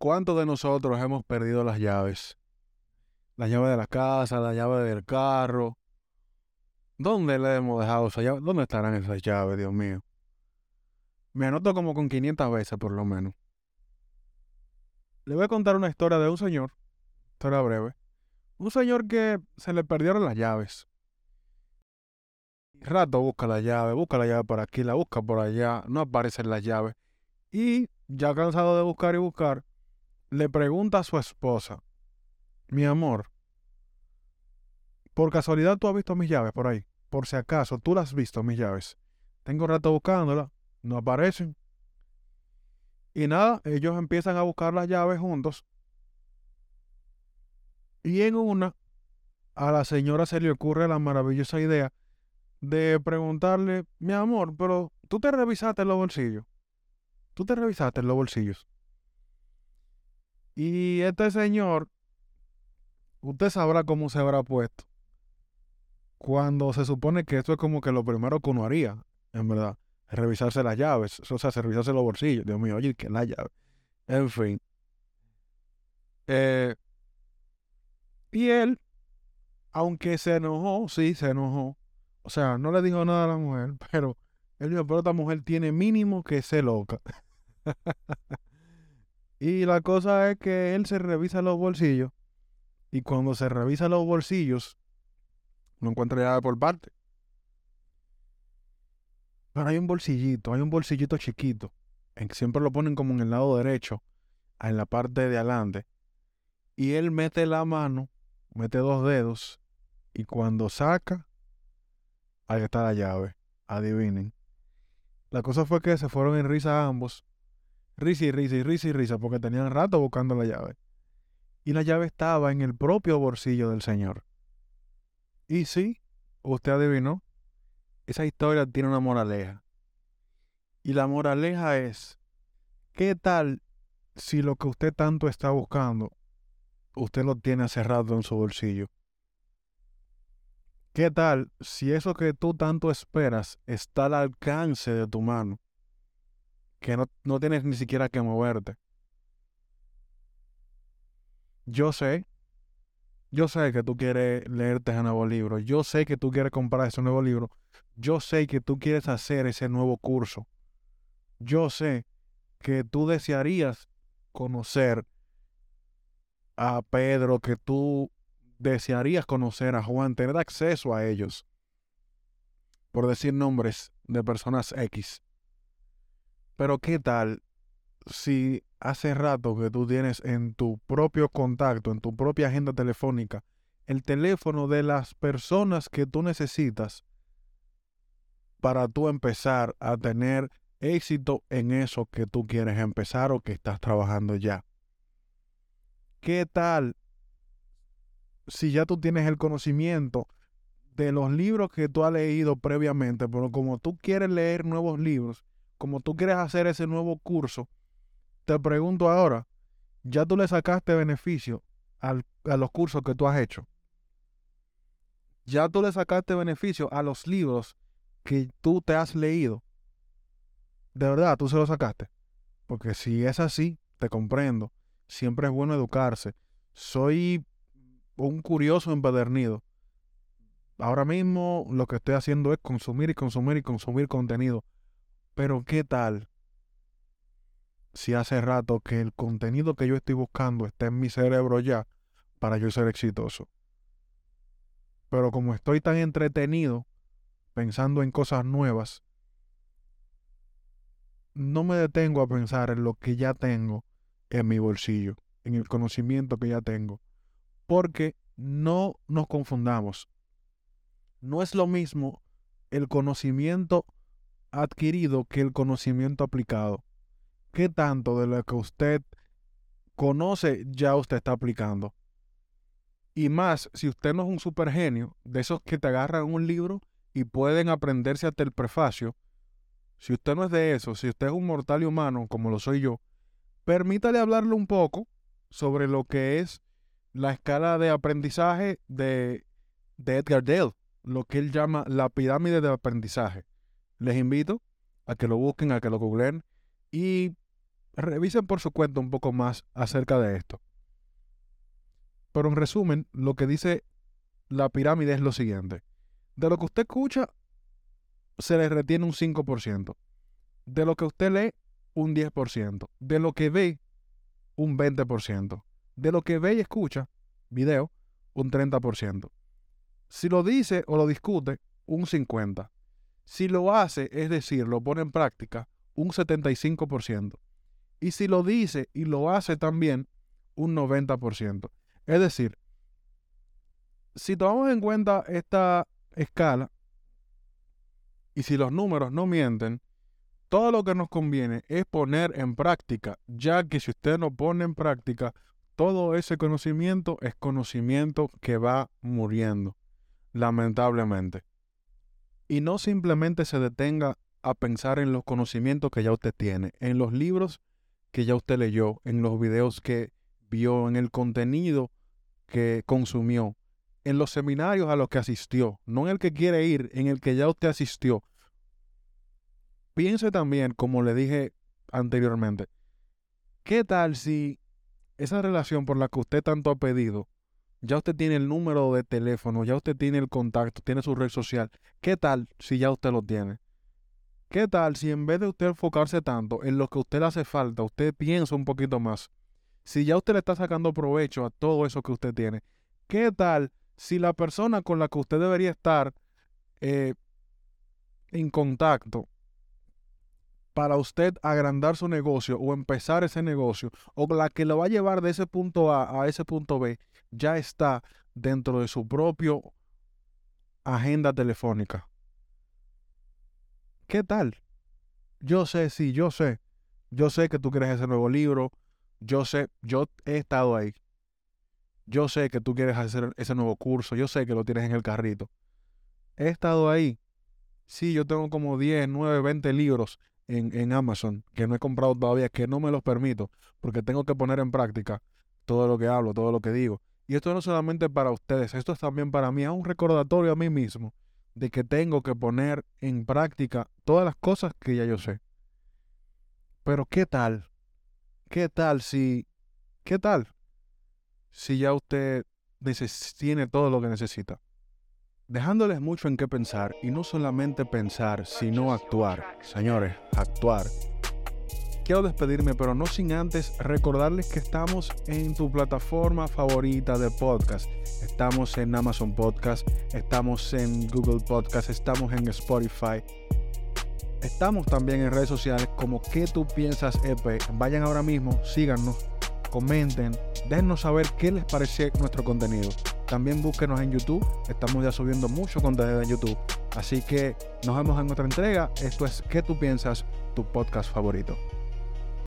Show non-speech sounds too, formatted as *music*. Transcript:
¿Cuántos de nosotros hemos perdido las llaves? La llave de la casa, la llave del carro. ¿Dónde le hemos dejado esa llave? ¿Dónde estarán esas llaves, Dios mío? Me anoto como con 500 veces por lo menos. Le voy a contar una historia de un señor, historia breve. Un señor que se le perdieron las llaves. Rato busca la llave, busca la llave por aquí, la busca por allá, no aparecen las llaves. Y ya cansado de buscar y buscar, le pregunta a su esposa, mi amor, por casualidad tú has visto mis llaves por ahí, por si acaso tú las has visto mis llaves. Tengo rato buscándolas, no aparecen. Y nada, ellos empiezan a buscar las llaves juntos. Y en una, a la señora se le ocurre la maravillosa idea de preguntarle, mi amor, pero tú te revisaste los bolsillos. Tú te revisaste los bolsillos. Y este señor, usted sabrá cómo se habrá puesto. Cuando se supone que esto es como que lo primero que uno haría, en verdad revisarse las llaves, o sea, revisarse los bolsillos. Dios mío, oye, que la llave. En fin. Eh, y él, aunque se enojó, sí, se enojó. O sea, no le dijo nada a la mujer, *laughs* pero él dijo, pero esta mujer tiene mínimo que ser loca. *laughs* y la cosa es que él se revisa los bolsillos y cuando se revisa los bolsillos, no encuentra llave por parte. Pero hay un bolsillito, hay un bolsillito chiquito. En que siempre lo ponen como en el lado derecho, en la parte de adelante. Y él mete la mano, mete dos dedos, y cuando saca, ahí está la llave. Adivinen. La cosa fue que se fueron en risa ambos. Risa y risa y risa y risa, porque tenían rato buscando la llave. Y la llave estaba en el propio bolsillo del señor. Y sí, usted adivinó, esa historia tiene una moraleja. Y la moraleja es, ¿qué tal si lo que usted tanto está buscando, usted lo tiene cerrado en su bolsillo? ¿Qué tal si eso que tú tanto esperas está al alcance de tu mano? Que no, no tienes ni siquiera que moverte. Yo sé yo sé que tú quieres leerte ese nuevo libro. Yo sé que tú quieres comprar ese nuevo libro. Yo sé que tú quieres hacer ese nuevo curso. Yo sé que tú desearías conocer a Pedro, que tú desearías conocer a Juan, tener acceso a ellos. Por decir nombres de personas X. Pero ¿qué tal si hace rato que tú tienes en tu propio contacto, en tu propia agenda telefónica, el teléfono de las personas que tú necesitas para tú empezar a tener éxito en eso que tú quieres empezar o que estás trabajando ya. ¿Qué tal si ya tú tienes el conocimiento de los libros que tú has leído previamente, pero como tú quieres leer nuevos libros, como tú quieres hacer ese nuevo curso, te pregunto ahora, ¿ya tú le sacaste beneficio a los cursos que tú has hecho? ¿Ya tú le sacaste beneficio a los libros que tú te has leído? De verdad, tú se los sacaste. Porque si es así, te comprendo. Siempre es bueno educarse. Soy un curioso empedernido. Ahora mismo lo que estoy haciendo es consumir y consumir y consumir contenido. Pero ¿qué tal si hace rato que el contenido que yo estoy buscando está en mi cerebro ya para yo ser exitoso. Pero como estoy tan entretenido pensando en cosas nuevas, no me detengo a pensar en lo que ya tengo en mi bolsillo, en el conocimiento que ya tengo. Porque no nos confundamos. No es lo mismo el conocimiento adquirido que el conocimiento aplicado qué tanto de lo que usted conoce ya usted está aplicando. Y más, si usted no es un super genio, de esos que te agarran un libro y pueden aprenderse hasta el prefacio, si usted no es de eso, si usted es un mortal y humano como lo soy yo, permítale hablarle un poco sobre lo que es la escala de aprendizaje de, de Edgar Dale, lo que él llama la pirámide de aprendizaje. Les invito a que lo busquen, a que lo googleen y revisen por su cuenta un poco más acerca de esto. Pero en resumen, lo que dice la pirámide es lo siguiente. De lo que usted escucha, se le retiene un 5%. De lo que usted lee, un 10%. De lo que ve, un 20%. De lo que ve y escucha, video, un 30%. Si lo dice o lo discute, un 50%. Si lo hace, es decir, lo pone en práctica, un 75%. Y si lo dice y lo hace también, un 90%. Es decir, si tomamos en cuenta esta escala y si los números no mienten, todo lo que nos conviene es poner en práctica, ya que si usted no pone en práctica, todo ese conocimiento es conocimiento que va muriendo, lamentablemente. Y no simplemente se detenga a pensar en los conocimientos que ya usted tiene, en los libros que ya usted leyó, en los videos que vio, en el contenido que consumió, en los seminarios a los que asistió, no en el que quiere ir, en el que ya usted asistió. Piense también, como le dije anteriormente, ¿qué tal si esa relación por la que usted tanto ha pedido, ya usted tiene el número de teléfono, ya usted tiene el contacto, tiene su red social, ¿qué tal si ya usted lo tiene? ¿Qué tal si en vez de usted enfocarse tanto en lo que a usted le hace falta, usted piensa un poquito más? Si ya usted le está sacando provecho a todo eso que usted tiene, ¿qué tal si la persona con la que usted debería estar eh, en contacto para usted agrandar su negocio o empezar ese negocio, o la que lo va a llevar de ese punto A a ese punto B, ya está dentro de su propio agenda telefónica? ¿Qué tal? Yo sé, sí, yo sé. Yo sé que tú quieres ese nuevo libro. Yo sé, yo he estado ahí. Yo sé que tú quieres hacer ese nuevo curso. Yo sé que lo tienes en el carrito. He estado ahí. Sí, yo tengo como 10, 9, 20 libros en, Amazon que no he comprado todavía, que no me los permito, porque tengo que poner en práctica todo lo que hablo, todo lo que digo. Y esto no solamente para ustedes, esto es también para mí, es un recordatorio a mí mismo de que tengo que poner en práctica todas las cosas que ya yo sé. Pero ¿qué tal? ¿Qué tal si... ¿Qué tal? Si ya usted tiene todo lo que necesita. Dejándoles mucho en qué pensar y no solamente pensar, sino actuar. Señores, actuar quiero despedirme, pero no sin antes recordarles que estamos en tu plataforma favorita de podcast. Estamos en Amazon Podcast, estamos en Google Podcast, estamos en Spotify. Estamos también en redes sociales como ¿Qué tú piensas EP? Vayan ahora mismo, síganos, comenten, déjennos saber qué les parece nuestro contenido. También búsquenos en YouTube, estamos ya subiendo mucho contenido en YouTube. Así que nos vemos en otra entrega. Esto es ¿Qué tú piensas? Tu podcast favorito.